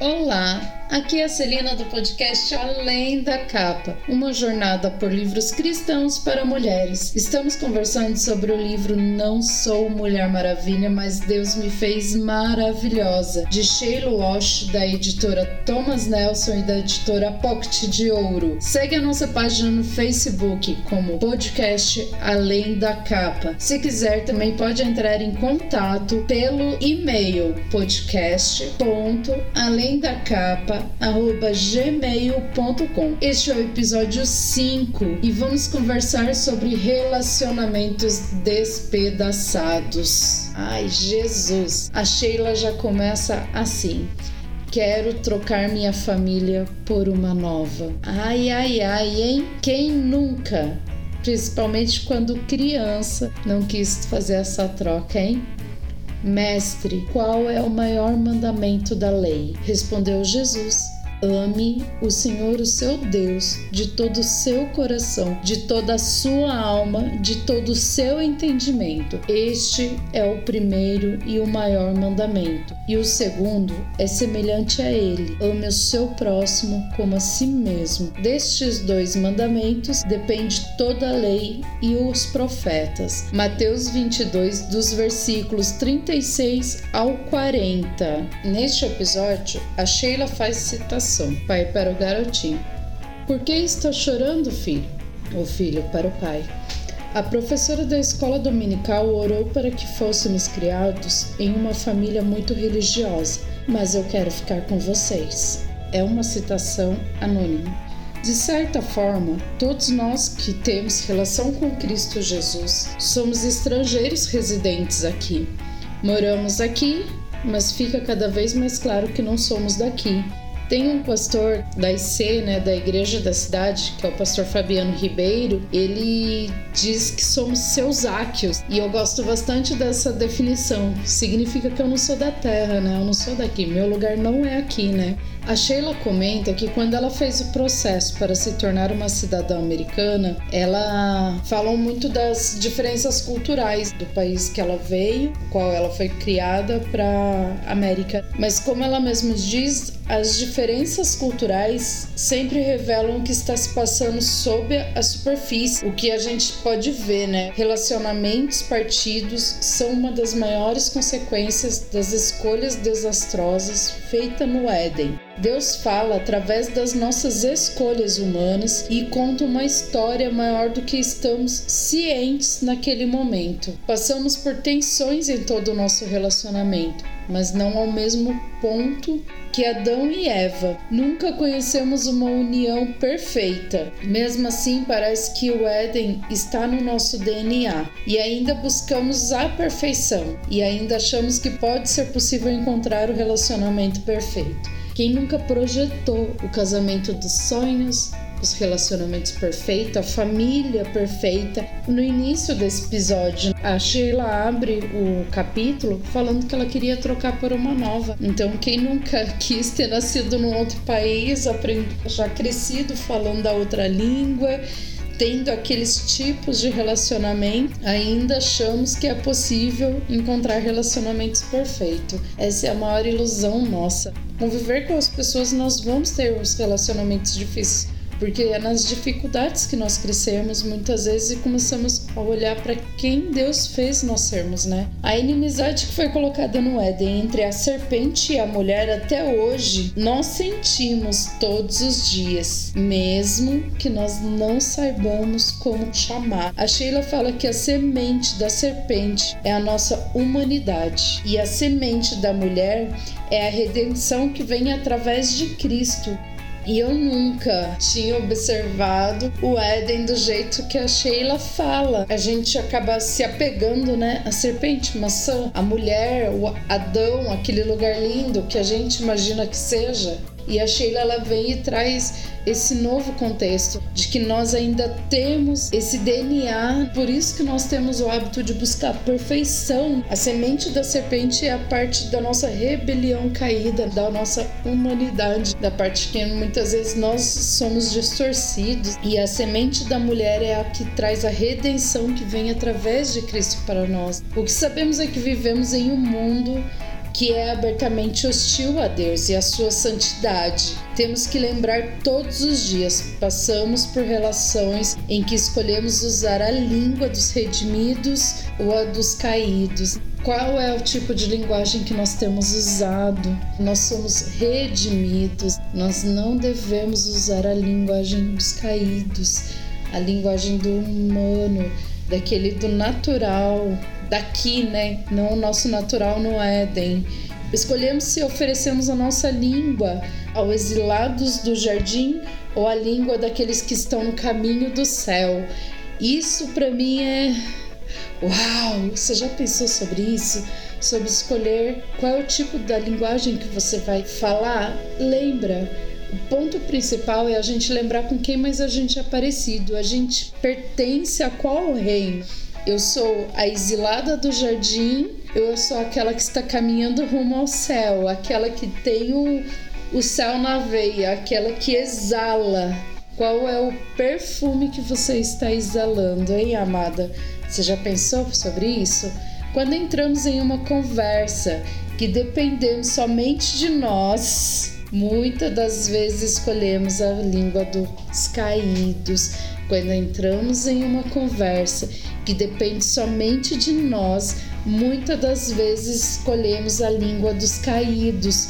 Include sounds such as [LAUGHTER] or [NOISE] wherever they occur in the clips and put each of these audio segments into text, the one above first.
Olá, aqui é a Celina do podcast Além da Capa, uma jornada por livros cristãos para mulheres. Estamos conversando sobre o livro Não Sou Mulher Maravilha, mas Deus me fez maravilhosa, de Sheila Walsh, da editora Thomas Nelson e da editora Pocket de Ouro. Segue a nossa página no Facebook como podcast Além da Capa. Se quiser, também pode entrar em contato pelo e-mail podcast.além além da gmail.com. Este é o episódio 5 e vamos conversar sobre relacionamentos despedaçados. Ai, Jesus! A Sheila já começa assim. Quero trocar minha família por uma nova. Ai, ai, ai, hein? Quem nunca? Principalmente quando criança não quis fazer essa troca, hein? Mestre, qual é o maior mandamento da lei? Respondeu Jesus Ame o Senhor, o seu Deus, de todo o seu coração, de toda a sua alma, de todo o seu entendimento. Este é o primeiro e o maior mandamento. E o segundo é semelhante a ele: ame o seu próximo como a si mesmo. Destes dois mandamentos depende toda a lei e os profetas. Mateus 22, dos versículos 36 ao 40. Neste episódio, a Sheila faz citação pai para o garotinho. Por que está chorando, filho? O filho para o pai. A professora da escola dominical orou para que fôssemos criados em uma família muito religiosa, mas eu quero ficar com vocês. É uma citação anônima. De certa forma, todos nós que temos relação com Cristo Jesus somos estrangeiros residentes aqui. Moramos aqui, mas fica cada vez mais claro que não somos daqui tem um pastor da IC, né, da igreja da cidade, que é o pastor Fabiano Ribeiro, ele diz que somos seus áquios. E eu gosto bastante dessa definição. Significa que eu não sou da terra, né? Eu não sou daqui. Meu lugar não é aqui, né? A Sheila comenta que quando ela fez o processo para se tornar uma cidadã americana, ela falou muito das diferenças culturais do país que ela veio, qual ela foi criada para América. Mas como ela mesma diz, as diferenças culturais sempre revelam o que está se passando sob a superfície, o que a gente pode ver, né? Relacionamentos partidos são uma das maiores consequências das escolhas desastrosas feitas no Éden. Deus fala através das nossas escolhas humanas e conta uma história maior do que estamos cientes naquele momento. Passamos por tensões em todo o nosso relacionamento, mas não ao mesmo ponto que Adão e Eva. Nunca conhecemos uma união perfeita. Mesmo assim, parece que o Éden está no nosso DNA e ainda buscamos a perfeição e ainda achamos que pode ser possível encontrar o relacionamento perfeito. Quem nunca projetou o casamento dos sonhos, os relacionamentos perfeitos, a família perfeita. No início desse episódio, a Sheila abre o capítulo falando que ela queria trocar por uma nova. Então, quem nunca [LAUGHS] quis ter nascido num outro país, já crescido falando a outra língua, tendo aqueles tipos de relacionamento, ainda achamos que é possível encontrar relacionamentos perfeitos. Essa é a maior ilusão nossa conviver com as pessoas, nós vamos ter os relacionamentos difíceis porque é nas dificuldades que nós crescemos muitas vezes e começamos a olhar para quem Deus fez nós sermos, né? A inimizade que foi colocada no Éden entre a serpente e a mulher até hoje nós sentimos todos os dias, mesmo que nós não saibamos como chamar. A Sheila fala que a semente da serpente é a nossa humanidade e a semente da mulher é a redenção que vem através de Cristo. E eu nunca tinha observado o Éden do jeito que a Sheila fala. A gente acaba se apegando, né? A serpente, maçã, a mulher, o Adão, aquele lugar lindo que a gente imagina que seja. E a Sheila ela vem e traz esse novo contexto de que nós ainda temos esse DNA, por isso que nós temos o hábito de buscar perfeição. A semente da serpente é a parte da nossa rebelião caída, da nossa humanidade, da parte que muitas vezes nós somos distorcidos, e a semente da mulher é a que traz a redenção que vem através de Cristo para nós. O que sabemos é que vivemos em um mundo que é abertamente hostil a Deus e a sua santidade. Temos que lembrar todos os dias, passamos por relações em que escolhemos usar a língua dos redimidos ou a dos caídos. Qual é o tipo de linguagem que nós temos usado? Nós somos redimidos, nós não devemos usar a linguagem dos caídos, a linguagem do humano, daquele do natural, daqui, né? Não o nosso natural no Éden. Escolhemos se oferecemos a nossa língua aos exilados do jardim ou a língua daqueles que estão no caminho do céu. Isso para mim é Uau! Você já pensou sobre isso? Sobre escolher qual é o tipo da linguagem que você vai falar? Lembra, o ponto principal é a gente lembrar com quem mais a gente é parecido. A gente pertence a qual reino? Eu sou a exilada do jardim, eu sou aquela que está caminhando rumo ao céu, aquela que tem o, o céu na veia, aquela que exala. Qual é o perfume que você está exalando, hein, amada? Você já pensou sobre isso? Quando entramos em uma conversa que dependemos somente de nós, muitas das vezes escolhemos a língua dos caídos. Quando entramos em uma conversa que depende somente de nós, muitas das vezes escolhemos a língua dos caídos.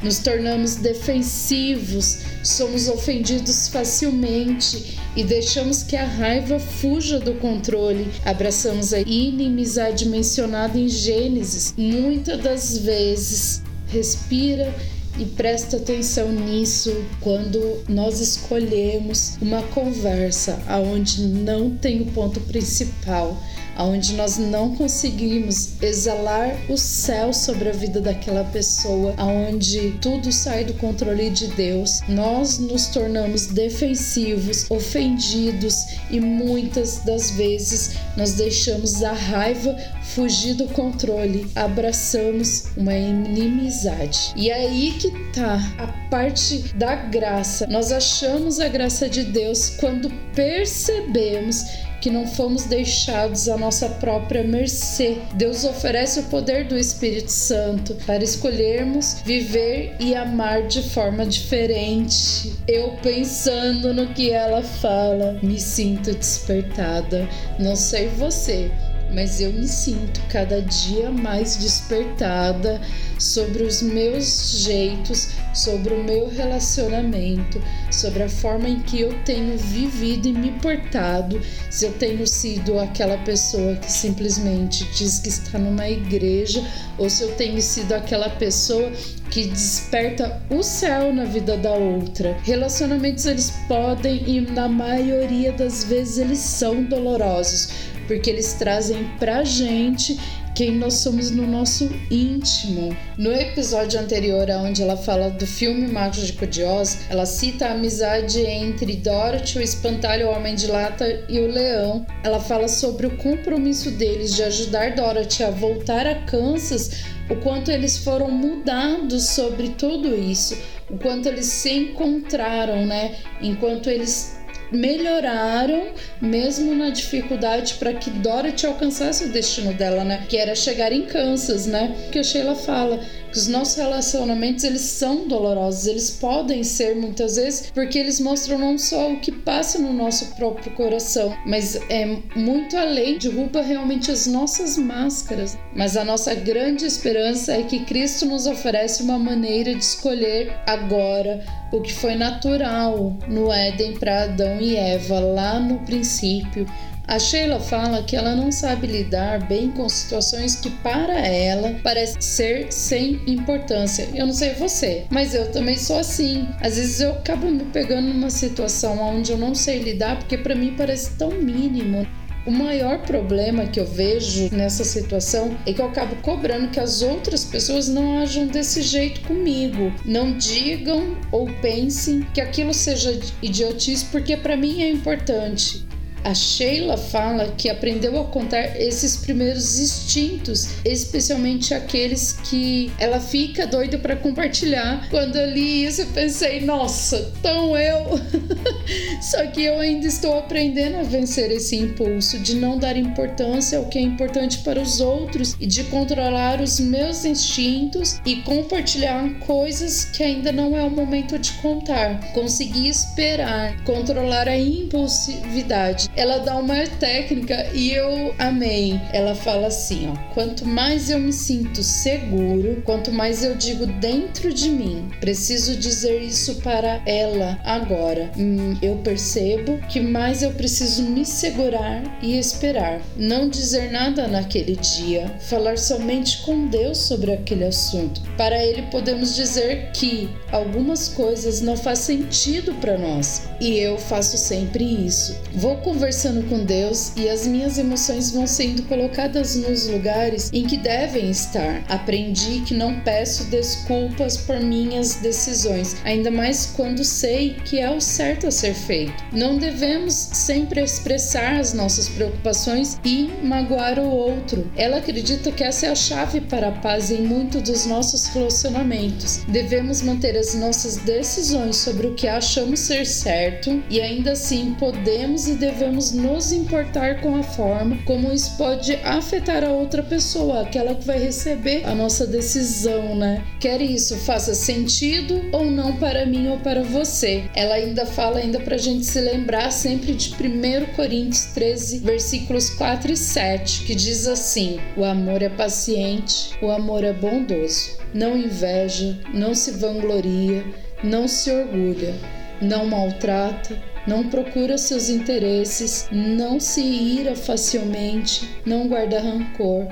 Nos tornamos defensivos, somos ofendidos facilmente e deixamos que a raiva fuja do controle. Abraçamos a inimizade mencionada em Gênesis. Muitas das vezes, respira e presta atenção nisso quando nós escolhemos uma conversa aonde não tem o ponto principal, aonde nós não conseguimos exalar o céu sobre a vida daquela pessoa, aonde tudo sai do controle de Deus, nós nos tornamos defensivos, ofendidos e muitas das vezes nós deixamos a raiva fugir do controle, abraçamos uma inimizade. E é aí que tá a parte da graça. Nós achamos a graça de Deus quando percebemos que não fomos deixados à nossa própria mercê. Deus oferece o poder do Espírito Santo para escolhermos viver e amar de forma diferente. Eu pensando no que ela fala, me sinto despertada. Não sei você, mas eu me sinto cada dia mais despertada sobre os meus jeitos, sobre o meu relacionamento, sobre a forma em que eu tenho vivido e me portado, se eu tenho sido aquela pessoa que simplesmente diz que está numa igreja ou se eu tenho sido aquela pessoa que desperta o céu na vida da outra. Relacionamentos eles podem e na maioria das vezes eles são dolorosos, porque eles trazem pra gente quem nós somos no nosso íntimo. No episódio anterior, onde ela fala do filme Mágico de Oz, ela cita a amizade entre Dorothy, o espantalho o homem de lata e o leão. Ela fala sobre o compromisso deles de ajudar Dorothy a voltar a Kansas, o quanto eles foram mudados sobre tudo isso, o quanto eles se encontraram, né? Enquanto eles melhoraram mesmo na dificuldade para que Dorothy alcançasse o destino dela, né? Que era chegar em Kansas, né? Que a Sheila fala que os nossos relacionamentos eles são dolorosos, eles podem ser muitas vezes porque eles mostram não só o que passa no nosso próprio coração, mas é muito além, derruba realmente as nossas máscaras. Mas a nossa grande esperança é que Cristo nos oferece uma maneira de escolher agora o que foi natural no Éden para Adão e Eva lá no princípio a Sheila fala que ela não sabe lidar bem com situações que para ela parecem ser sem importância. Eu não sei você, mas eu também sou assim. Às vezes eu acabo me pegando numa situação onde eu não sei lidar porque para mim parece tão mínimo. O maior problema que eu vejo nessa situação é que eu acabo cobrando que as outras pessoas não ajam desse jeito comigo. Não digam ou pensem que aquilo seja idiotice porque para mim é importante. A Sheila fala que aprendeu a contar esses primeiros instintos, especialmente aqueles que ela fica doida para compartilhar. Quando eu li isso, eu pensei, nossa, tão eu. [LAUGHS] Só que eu ainda estou aprendendo a vencer esse impulso de não dar importância ao que é importante para os outros e de controlar os meus instintos e compartilhar coisas que ainda não é o momento de contar. Conseguir esperar, controlar a impulsividade ela dá uma técnica e eu amei. Ela fala assim, ó: quanto mais eu me sinto seguro, quanto mais eu digo dentro de mim, preciso dizer isso para ela agora. Hum, eu percebo que mais eu preciso me segurar e esperar, não dizer nada naquele dia, falar somente com Deus sobre aquele assunto. Para ele podemos dizer que algumas coisas não faz sentido para nós e eu faço sempre isso. Vou conversando com Deus e as minhas emoções vão sendo colocadas nos lugares em que devem estar. Aprendi que não peço desculpas por minhas decisões, ainda mais quando sei que é o certo a ser feito. Não devemos sempre expressar as nossas preocupações e magoar o outro. Ela acredita que essa é a chave para a paz em muitos dos nossos relacionamentos. Devemos manter as nossas decisões sobre o que achamos ser certo e ainda assim podemos e devemos devemos nos importar com a forma como isso pode afetar a outra pessoa, aquela que vai receber a nossa decisão, né? Quer isso faça sentido ou não para mim ou para você. Ela ainda fala ainda pra gente se lembrar sempre de 1 Coríntios 13, versículos 4 e 7, que diz assim: O amor é paciente, o amor é bondoso, não inveja, não se vangloria, não se orgulha, não maltrata, não procura seus interesses, não se ira facilmente, não guarda rancor.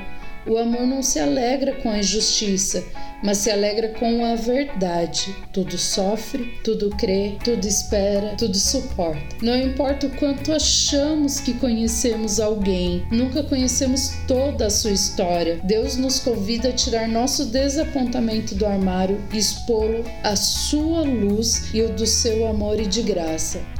O amor não se alegra com a injustiça, mas se alegra com a verdade. Tudo sofre, tudo crê, tudo espera, tudo suporta. Não importa o quanto achamos que conhecemos alguém, nunca conhecemos toda a sua história. Deus nos convida a tirar nosso desapontamento do armário e expô-lo à sua luz e o do seu amor e de graça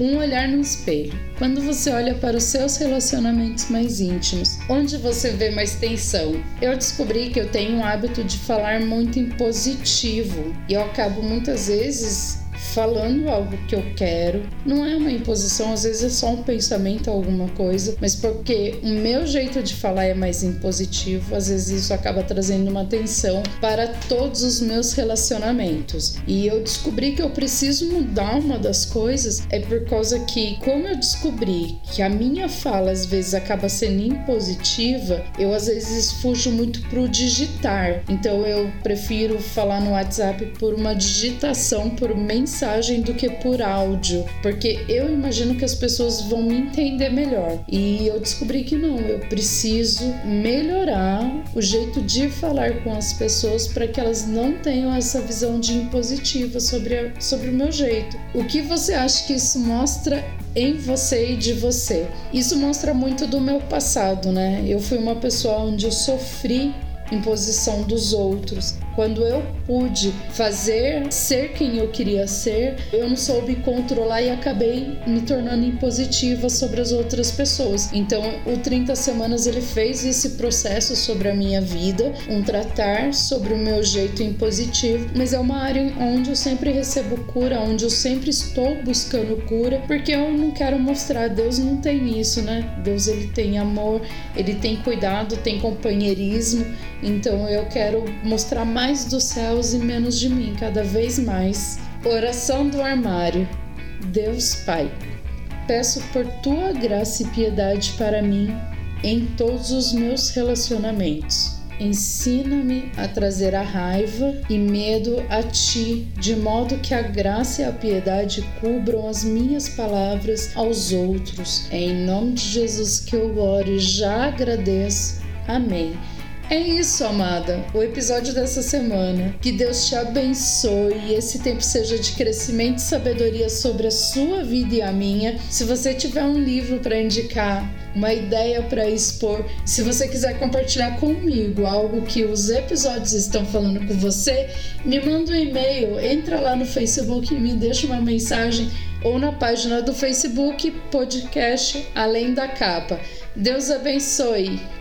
um olhar no espelho. Quando você olha para os seus relacionamentos mais íntimos, onde você vê mais tensão? Eu descobri que eu tenho o hábito de falar muito em positivo e eu acabo muitas vezes falando algo que eu quero. Não é uma imposição, às vezes é só um pensamento, alguma coisa, mas porque o meu jeito de falar é mais impositivo, às vezes isso acaba trazendo uma tensão para todos os meus relacionamentos. E eu descobri que eu preciso mudar uma das coisas é por causa que, como eu descobri que a minha fala às vezes acaba sendo impositiva, eu às vezes fujo muito pro digitar. Então eu prefiro falar no WhatsApp por uma digitação, por mensagem mensagem do que por áudio, porque eu imagino que as pessoas vão me entender melhor. E eu descobri que não, eu preciso melhorar o jeito de falar com as pessoas para que elas não tenham essa visão de impositiva sobre, a, sobre o meu jeito. O que você acha que isso mostra em você e de você? Isso mostra muito do meu passado, né? Eu fui uma pessoa onde eu sofri imposição dos outros. Quando eu pude fazer ser quem eu queria ser, eu não soube controlar e acabei me tornando impositiva sobre as outras pessoas. Então, o 30 semanas ele fez esse processo sobre a minha vida, um tratar sobre o meu jeito impositivo, mas é uma área onde eu sempre recebo cura, onde eu sempre estou buscando cura, porque eu não quero mostrar Deus não tem isso, né? Deus ele tem amor, ele tem cuidado, tem companheirismo. Então eu quero mostrar mais dos céus e menos de mim, cada vez mais. Oração do armário. Deus Pai, peço por tua graça e piedade para mim em todos os meus relacionamentos. Ensina-me a trazer a raiva e medo a ti, de modo que a graça e a piedade cubram as minhas palavras aos outros. É em nome de Jesus que eu oro e já agradeço. Amém. É isso, amada. O episódio dessa semana. Que Deus te abençoe e esse tempo seja de crescimento e sabedoria sobre a sua vida e a minha. Se você tiver um livro para indicar, uma ideia para expor, se você quiser compartilhar comigo algo que os episódios estão falando com você, me manda um e-mail, entra lá no Facebook e me deixa uma mensagem ou na página do Facebook Podcast Além da Capa. Deus abençoe.